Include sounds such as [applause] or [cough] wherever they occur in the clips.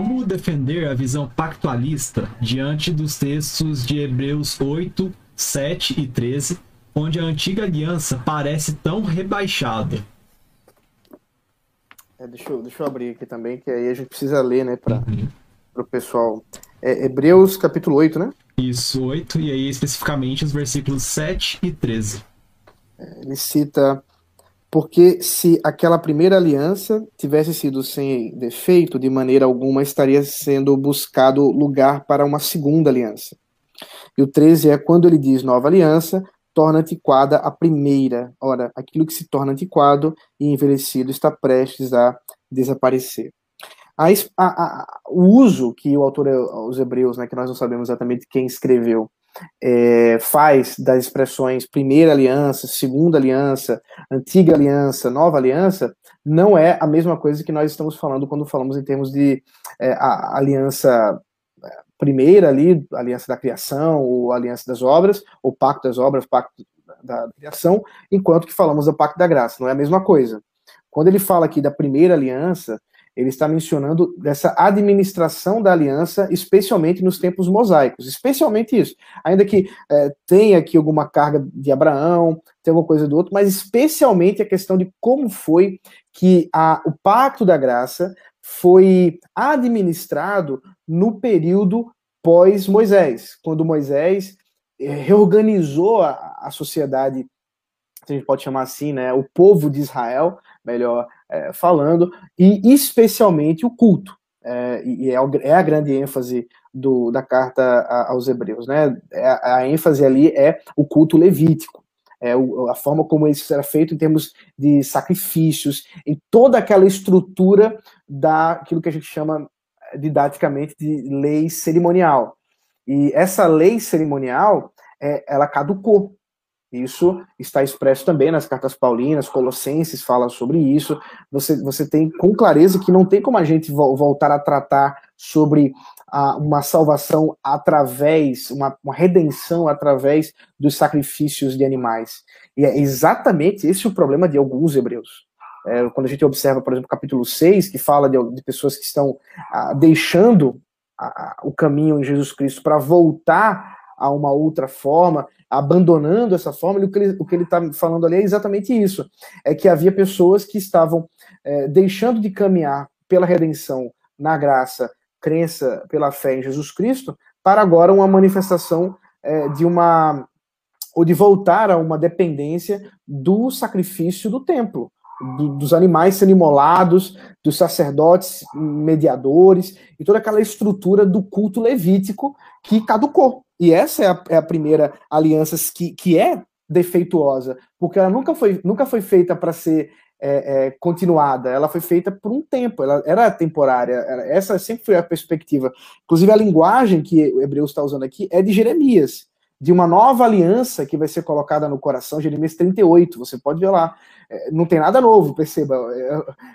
como defender a visão pactualista diante dos textos de Hebreus 8, 7 e 13, onde a antiga aliança parece tão rebaixada? É, deixa, eu, deixa eu abrir aqui também, que aí a gente precisa ler, né, para uhum. o pessoal. É, Hebreus capítulo 8, né? Isso, 8, e aí especificamente os versículos 7 e 13. É, ele cita porque se aquela primeira aliança tivesse sido sem defeito, de maneira alguma estaria sendo buscado lugar para uma segunda aliança. E o 13 é quando ele diz nova aliança, torna antiquada a primeira. Ora, aquilo que se torna antiquado e envelhecido está prestes a desaparecer. A, a, a, o uso que o autor aos Hebreus, né, que nós não sabemos exatamente quem escreveu, é, faz das expressões primeira aliança, segunda aliança, antiga aliança, nova aliança, não é a mesma coisa que nós estamos falando quando falamos em termos de é, aliança é, primeira ali, aliança da criação, ou aliança das obras, ou pacto das obras, pacto da, da criação, enquanto que falamos do pacto da graça, não é a mesma coisa. Quando ele fala aqui da primeira aliança, ele está mencionando dessa administração da aliança, especialmente nos tempos mosaicos, especialmente isso. Ainda que é, tenha aqui alguma carga de Abraão, tem alguma coisa do outro, mas especialmente a questão de como foi que a, o pacto da graça foi administrado no período pós-Moisés, quando Moisés é, reorganizou a, a sociedade, se a gente pode chamar assim, né, o povo de Israel, melhor é, falando, e especialmente o culto. É, e é, é, a grande ênfase do, da carta aos Hebreus, né? É, a ênfase ali é o culto levítico, é a forma como isso era feito em termos de sacrifícios, em toda aquela estrutura daquilo que a gente chama didaticamente de lei cerimonial. E essa lei cerimonial, é, ela caducou. Isso está expresso também nas cartas paulinas, Colossenses fala sobre isso. Você, você tem com clareza que não tem como a gente voltar a tratar sobre a, uma salvação através, uma, uma redenção através dos sacrifícios de animais. E é exatamente esse o problema de alguns hebreus. É, quando a gente observa, por exemplo, capítulo 6, que fala de, de pessoas que estão ah, deixando a, o caminho em Jesus Cristo para voltar a uma outra forma, abandonando essa forma, o que ele está falando ali é exatamente isso: é que havia pessoas que estavam é, deixando de caminhar pela redenção na graça, crença pela fé em Jesus Cristo, para agora uma manifestação é, de uma ou de voltar a uma dependência do sacrifício do templo. Do, dos animais sendo imolados, dos sacerdotes mediadores e toda aquela estrutura do culto levítico que caducou. E essa é a, é a primeira aliança que, que é defeituosa, porque ela nunca foi, nunca foi feita para ser é, é, continuada, ela foi feita por um tempo, ela era temporária, essa sempre foi a perspectiva. Inclusive, a linguagem que o Hebreus está usando aqui é de Jeremias, de uma nova aliança que vai ser colocada no coração, Jeremias 38, você pode ver lá. É, não tem nada novo, perceba.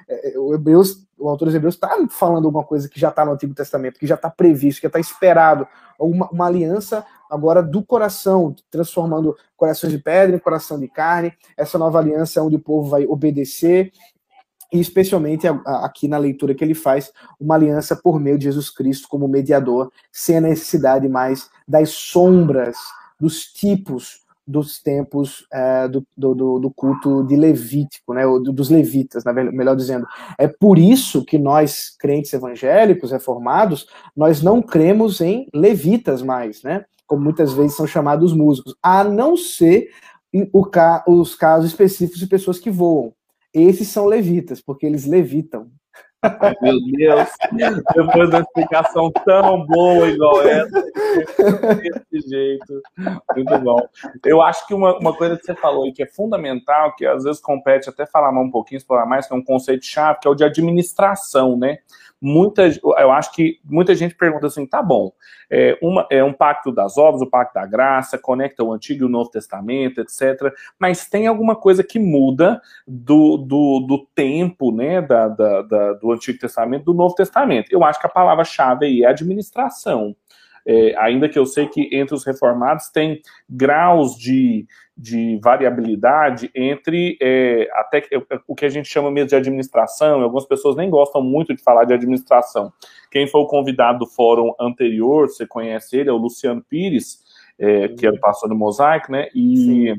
É, é, o, Hebreus, o autor dos Hebreus está falando alguma coisa que já está no Antigo Testamento, que já está previsto, que está esperado. Uma, uma, aliança agora do coração, transformando corações de pedra em coração de carne. Essa nova aliança é onde o povo vai obedecer, e especialmente aqui na leitura que ele faz, uma aliança por meio de Jesus Cristo como mediador, sem a necessidade mais das sombras, dos tipos dos tempos é, do, do, do, culto de Levítico, né, dos levitas, né, melhor dizendo. É por isso que nós, crentes evangélicos, reformados, nós não cremos em levitas mais, né, como muitas vezes são chamados músicos, a não ser o, os casos específicos de pessoas que voam. Esses são levitas, porque eles levitam. Ai, meu Deus, depois da explicação tão boa igual essa, desse jeito, muito bom. Eu acho que uma, uma coisa que você falou e que é fundamental, que às vezes compete até falar um pouquinho, explorar mais, que é um conceito chave, que é o de administração, né? Muita, eu acho que muita gente pergunta assim, tá bom, é, uma, é um pacto das obras, o pacto da graça, conecta o Antigo e o Novo Testamento, etc. Mas tem alguma coisa que muda do, do, do tempo, né, da, da, da, do Antigo Testamento, do Novo Testamento. Eu acho que a palavra-chave aí é administração. É, ainda que eu sei que entre os reformados tem graus de, de variabilidade entre é, até o que a gente chama mesmo de administração, algumas pessoas nem gostam muito de falar de administração. Quem foi o convidado do fórum anterior, você conhece ele, é o Luciano Pires, é, que o pastor do Mosaico, né? E,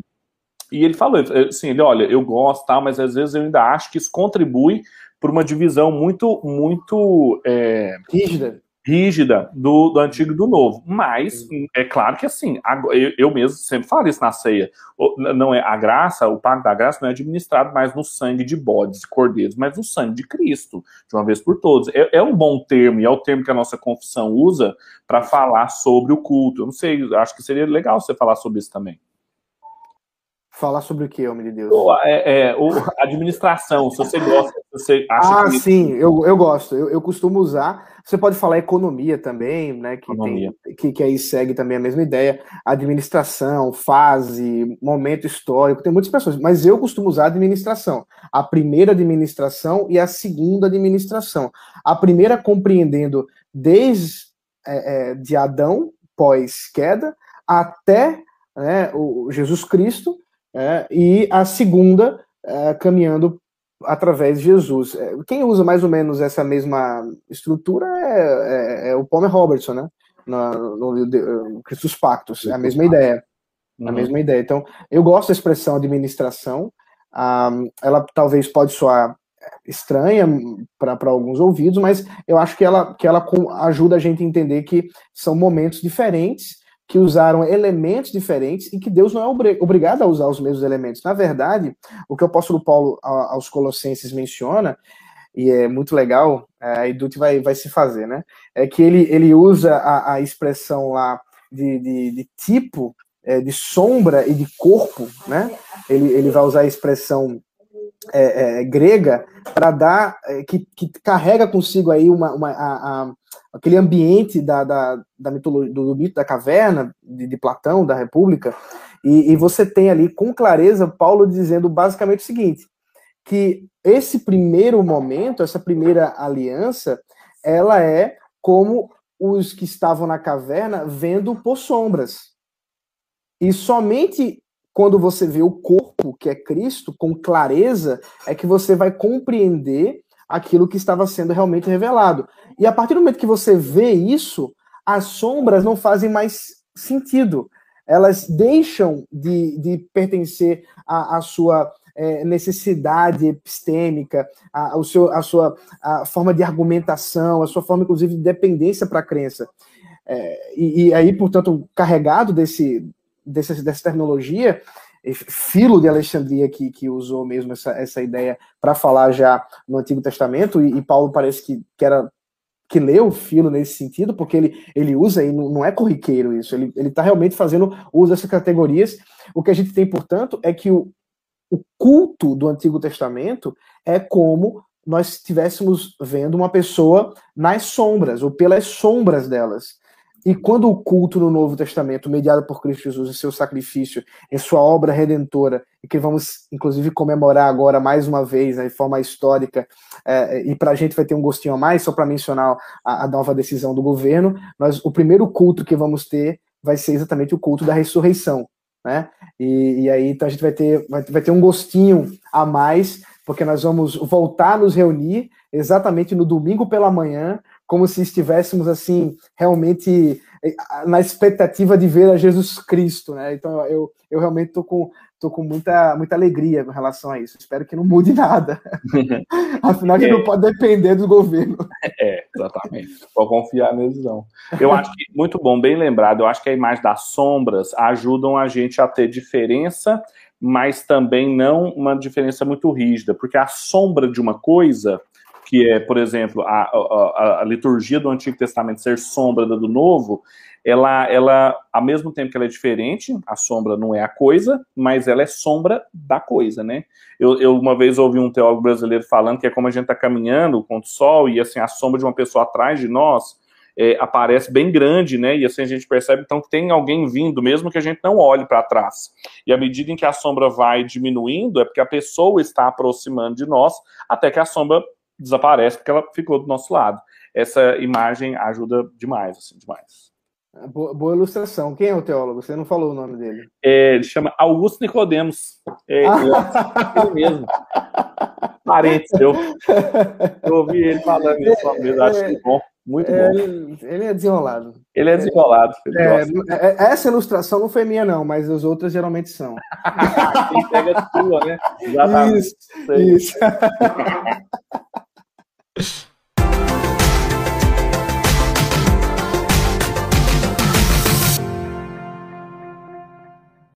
e ele falou assim, ele, olha, eu gosto, tá, mas às vezes eu ainda acho que isso contribui para uma divisão muito, muito é, rígida rígida do, do antigo e do novo. Mas é claro que assim, eu, eu mesmo sempre falo isso na ceia. Não é a graça, o pacto da graça não é administrado mais no sangue de bodes e cordeiros, mas no sangue de Cristo, de uma vez por todas. É, é um bom termo, e é o termo que a nossa confissão usa para falar sobre o culto. Eu não sei, acho que seria legal você falar sobre isso também. Falar sobre o que, homem de Deus? É, é, o, administração, se você gosta, se você acha Ah, que... sim, eu, eu gosto. Eu, eu costumo usar. Você pode falar economia também, né? Que, economia. Tem, que, que aí segue também a mesma ideia. Administração, fase, momento histórico, tem muitas pessoas, mas eu costumo usar administração. A primeira administração e a segunda administração. A primeira compreendendo desde é, é, de Adão, pós-queda, até né, o Jesus Cristo é, e a segunda é, caminhando através de Jesus. É, quem usa mais ou menos essa mesma estrutura é, é, é o Palmer Robertson, né? No, no, no Pactos, é a mesma ideia. Uhum. A mesma ideia. Então, eu gosto da expressão administração. Um, ela talvez pode soar estranha para alguns ouvidos, mas eu acho que ela, que ela ajuda a gente a entender que são momentos diferentes que usaram elementos diferentes e que Deus não é obrigado a usar os mesmos elementos. Na verdade, o que o apóstolo Paulo aos Colossenses menciona, e é muito legal, é, a Edute vai, vai se fazer, né? É que ele, ele usa a, a expressão lá de, de, de tipo, é, de sombra e de corpo, né? Ele, ele vai usar a expressão é, é, grega para dar é, que, que carrega consigo aí uma, uma a, a, aquele ambiente da, da, da mitologia, do mito da caverna, de, de Platão, da República, e, e, você tem ali com clareza Paulo dizendo basicamente o seguinte, que esse primeiro momento, essa primeira aliança, ela é como os que estavam na caverna vendo por sombras. E somente quando você vê o corpo, que é Cristo, com clareza, é que você vai compreender aquilo que estava sendo realmente revelado. E a partir do momento que você vê isso, as sombras não fazem mais sentido. Elas deixam de, de pertencer à, à sua é, necessidade epistêmica, a, o seu, a sua a forma de argumentação, a sua forma, inclusive, de dependência para a crença. É, e, e, aí, portanto, carregado desse, desse, dessa terminologia, Filo de Alexandria que, que usou mesmo essa, essa ideia para falar já no Antigo Testamento, e, e, Paulo parece que, que era que leu Filo nesse sentido, porque ele, ele usa e não, não é corriqueiro isso, ele está realmente fazendo uso dessas categorias. O que a gente tem, portanto, é que o, o culto do Antigo Testamento é como nós estivéssemos vendo uma pessoa nas sombras, ou pelas sombras delas. E quando o culto no Novo Testamento, mediado por Cristo Jesus, em seu sacrifício, em sua obra redentora, e que vamos, inclusive, comemorar agora mais uma vez, né, de forma histórica, é, e para a gente vai ter um gostinho a mais, só para mencionar a, a, nova decisão do governo, nós, o primeiro culto que vamos ter vai ser exatamente o culto da ressurreição. Né? E, e aí então a gente vai ter, vai, vai ter um gostinho a mais, porque nós vamos voltar a nos reunir exatamente no domingo pela manhã como se estivéssemos assim realmente eh, na expectativa de ver a Jesus Cristo, né? Então eu, eu realmente tô com tô com muita muita alegria com relação a isso. Espero que não mude nada. [laughs] [laughs] Afinal, a gente é. não pode depender do governo. [laughs] É, exatamente. Pode confiar mesmo não. Eu acho que muito bom, bem lembrado. Eu acho que a imagem das sombras ajudam a gente a ter diferença, mas também não uma diferença muito rígida, porque a sombra de uma coisa que é, por exemplo, a, a, a, liturgia do Antigo Testamento ser sombra do Novo, ela, ela, ao mesmo tempo que ela é diferente, a sombra não é a coisa, mas ela é sombra da coisa, né? Eu, eu uma vez ouvi um teólogo brasileiro falando que é como a gente está caminhando contra o sol e assim a sombra de uma pessoa atrás de nós é, aparece bem grande, né? E assim a gente percebe então que tem alguém vindo, mesmo que a gente não olhe para trás. E à medida em que a sombra vai diminuindo, é porque a pessoa está aproximando de nós, até que a sombra desaparece porque ela ficou do nosso lado. Essa imagem ajuda demais, assim, demais. Boa, boa, ilustração. Quem é o teólogo? Você não falou o nome dele. É, ele chama Augusto Nicodemos. É, ah. ele mesmo. [laughs] Parente seu. Eu ouvi ele falando isso uma vez, acho que bom. Muito é, bom. Ele é desenrolado. Ele é desenrolado. É, é, essa ilustração não foi minha, não, mas as outras geralmente são. [laughs] Quem pega a sua, né? [laughs] Exatamente. Isso. Isso. you [laughs]